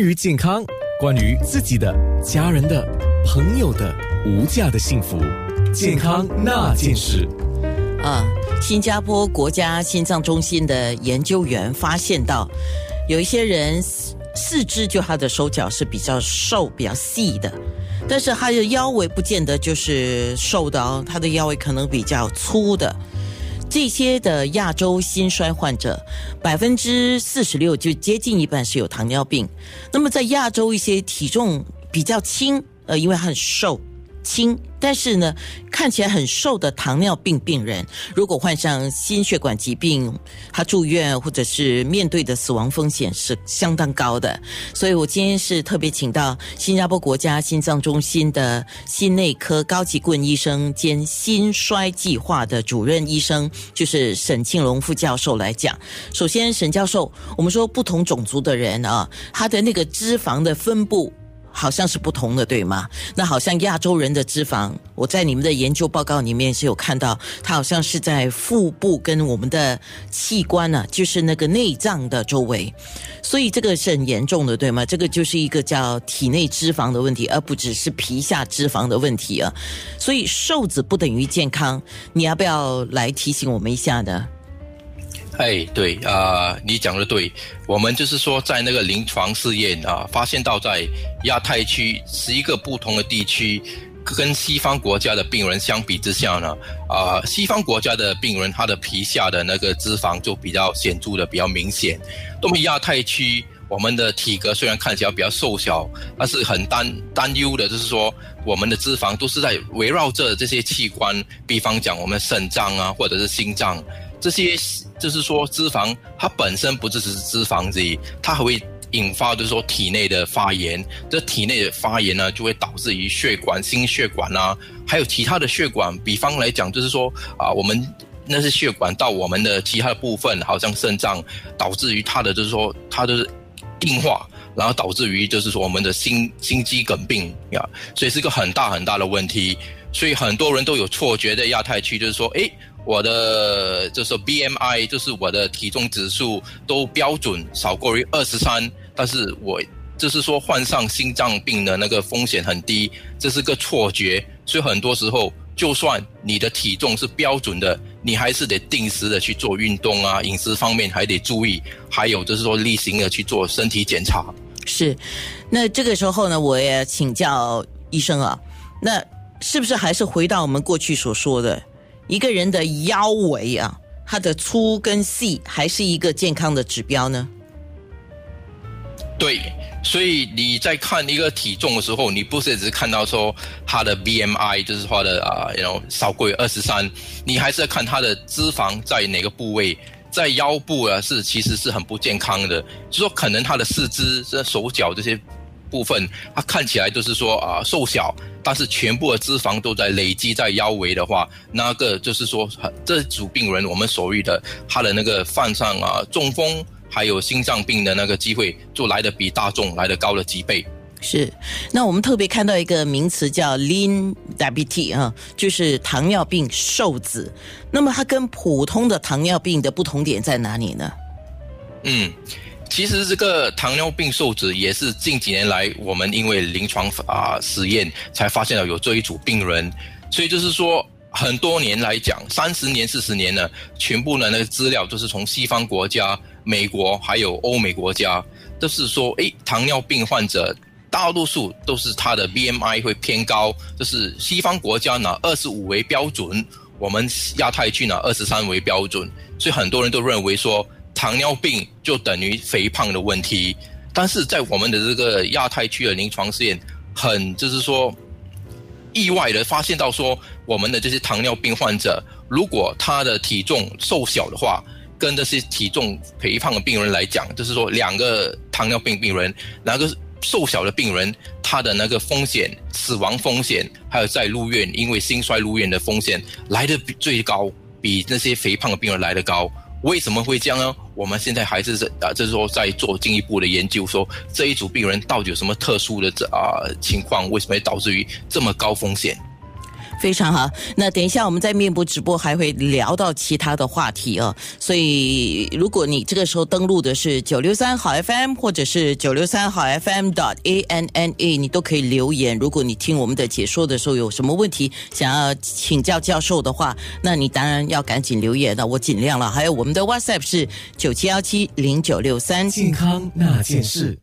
关于健康，关于自己的、家人的、朋友的无价的幸福，健康那件事。啊，新加坡国家心脏中心的研究员发现到，有一些人四肢就他的手脚是比较瘦、比较细的，但是他的腰围不见得就是瘦的哦，他的腰围可能比较粗的。这些的亚洲心衰患者，百分之四十六就接近一半是有糖尿病。那么在亚洲一些体重比较轻，呃，因为很瘦。轻，但是呢，看起来很瘦的糖尿病病人，如果患上心血管疾病，他住院或者是面对的死亡风险是相当高的。所以我今天是特别请到新加坡国家心脏中心的心内科高级顾问医生兼心衰计划的主任医生，就是沈庆龙副教授来讲。首先，沈教授，我们说不同种族的人啊，他的那个脂肪的分布。好像是不同的，对吗？那好像亚洲人的脂肪，我在你们的研究报告里面是有看到，它好像是在腹部跟我们的器官呢，就是那个内脏的周围，所以这个是很严重的，对吗？这个就是一个叫体内脂肪的问题，而不只是皮下脂肪的问题啊。所以瘦子不等于健康，你要不要来提醒我们一下呢？哎，对啊，你讲的对，我们就是说，在那个临床试验啊，发现到在亚太区十一个不同的地区，跟西方国家的病人相比之下呢，啊，西方国家的病人他的皮下的那个脂肪就比较显著的比较明显。那么亚太区，我们的体格虽然看起来比较瘦小，但是很担担忧的就是说，我们的脂肪都是在围绕着这些器官，比方讲我们肾脏啊，或者是心脏。这些就是说，脂肪它本身不只是脂肪而已，它还会引发就是说体内的发炎。这体内的发炎呢，就会导致于血管、心血管啊，还有其他的血管。比方来讲，就是说啊，我们那些血管到我们的其他的部分，好像肾脏，导致于它的就是说它的硬化，然后导致于就是说我们的心心肌梗病呀，所以是一个很大很大的问题。所以很多人都有错觉的亚太区，就是说，诶。我的就是 BMI，就是我的体重指数都标准少过于二十三，但是我就是说患上心脏病的那个风险很低，这是个错觉。所以很多时候，就算你的体重是标准的，你还是得定时的去做运动啊，饮食方面还得注意，还有就是说例行的去做身体检查。是，那这个时候呢，我也请教医生啊，那是不是还是回到我们过去所说的？一个人的腰围啊，它的粗跟细还是一个健康的指标呢？对，所以你在看一个体重的时候，你不是只是看到说他的 BMI 就是说的啊，然后少过于二十三，你还是要看他的脂肪在哪个部位，在腰部啊是其实是很不健康的，就说可能他的四肢、这手脚这些。部分，它看起来就是说啊瘦小，但是全部的脂肪都在累积在腰围的话，那个就是说这组病人我们所谓的他的那个犯上啊中风还有心脏病的那个机会，就来的比大众来的高了几倍。是，那我们特别看到一个名词叫 lean diabetes 啊，就是糖尿病瘦子。那么它跟普通的糖尿病的不同点在哪里呢？嗯。其实这个糖尿病受子也是近几年来我们因为临床啊实验才发现了有这一组病人，所以就是说很多年来讲，三十年、四十年呢，全部的那个资料都是从西方国家、美国还有欧美国家，都是说，诶，糖尿病患者大多数都是他的 BMI 会偏高，就是西方国家拿二十五为标准，我们亚太区拿二十三为标准，所以很多人都认为说。糖尿病就等于肥胖的问题，但是在我们的这个亚太区的临床试验，很就是说意外的发现到说，我们的这些糖尿病患者，如果他的体重瘦小的话，跟这些体重肥胖的病人来讲，就是说两个糖尿病病人，哪个瘦小的病人，他的那个风险、死亡风险，还有在入院因为心衰入院的风险来的最高，比那些肥胖的病人来的高。为什么会这样呢？我们现在还是在啊，就是说在做进一步的研究，说这一组病人到底有什么特殊的这啊情况，为什么会导致于这么高风险？非常好。那等一下我们在面部直播还会聊到其他的话题哦。所以如果你这个时候登录的是九六三好 FM 或者是九六三好 FM dot a n n a，你都可以留言。如果你听我们的解说的时候有什么问题想要请教教授的话，那你当然要赶紧留言了，我尽量了。还有我们的 WhatsApp 是九七幺七零九六三。健康那件事。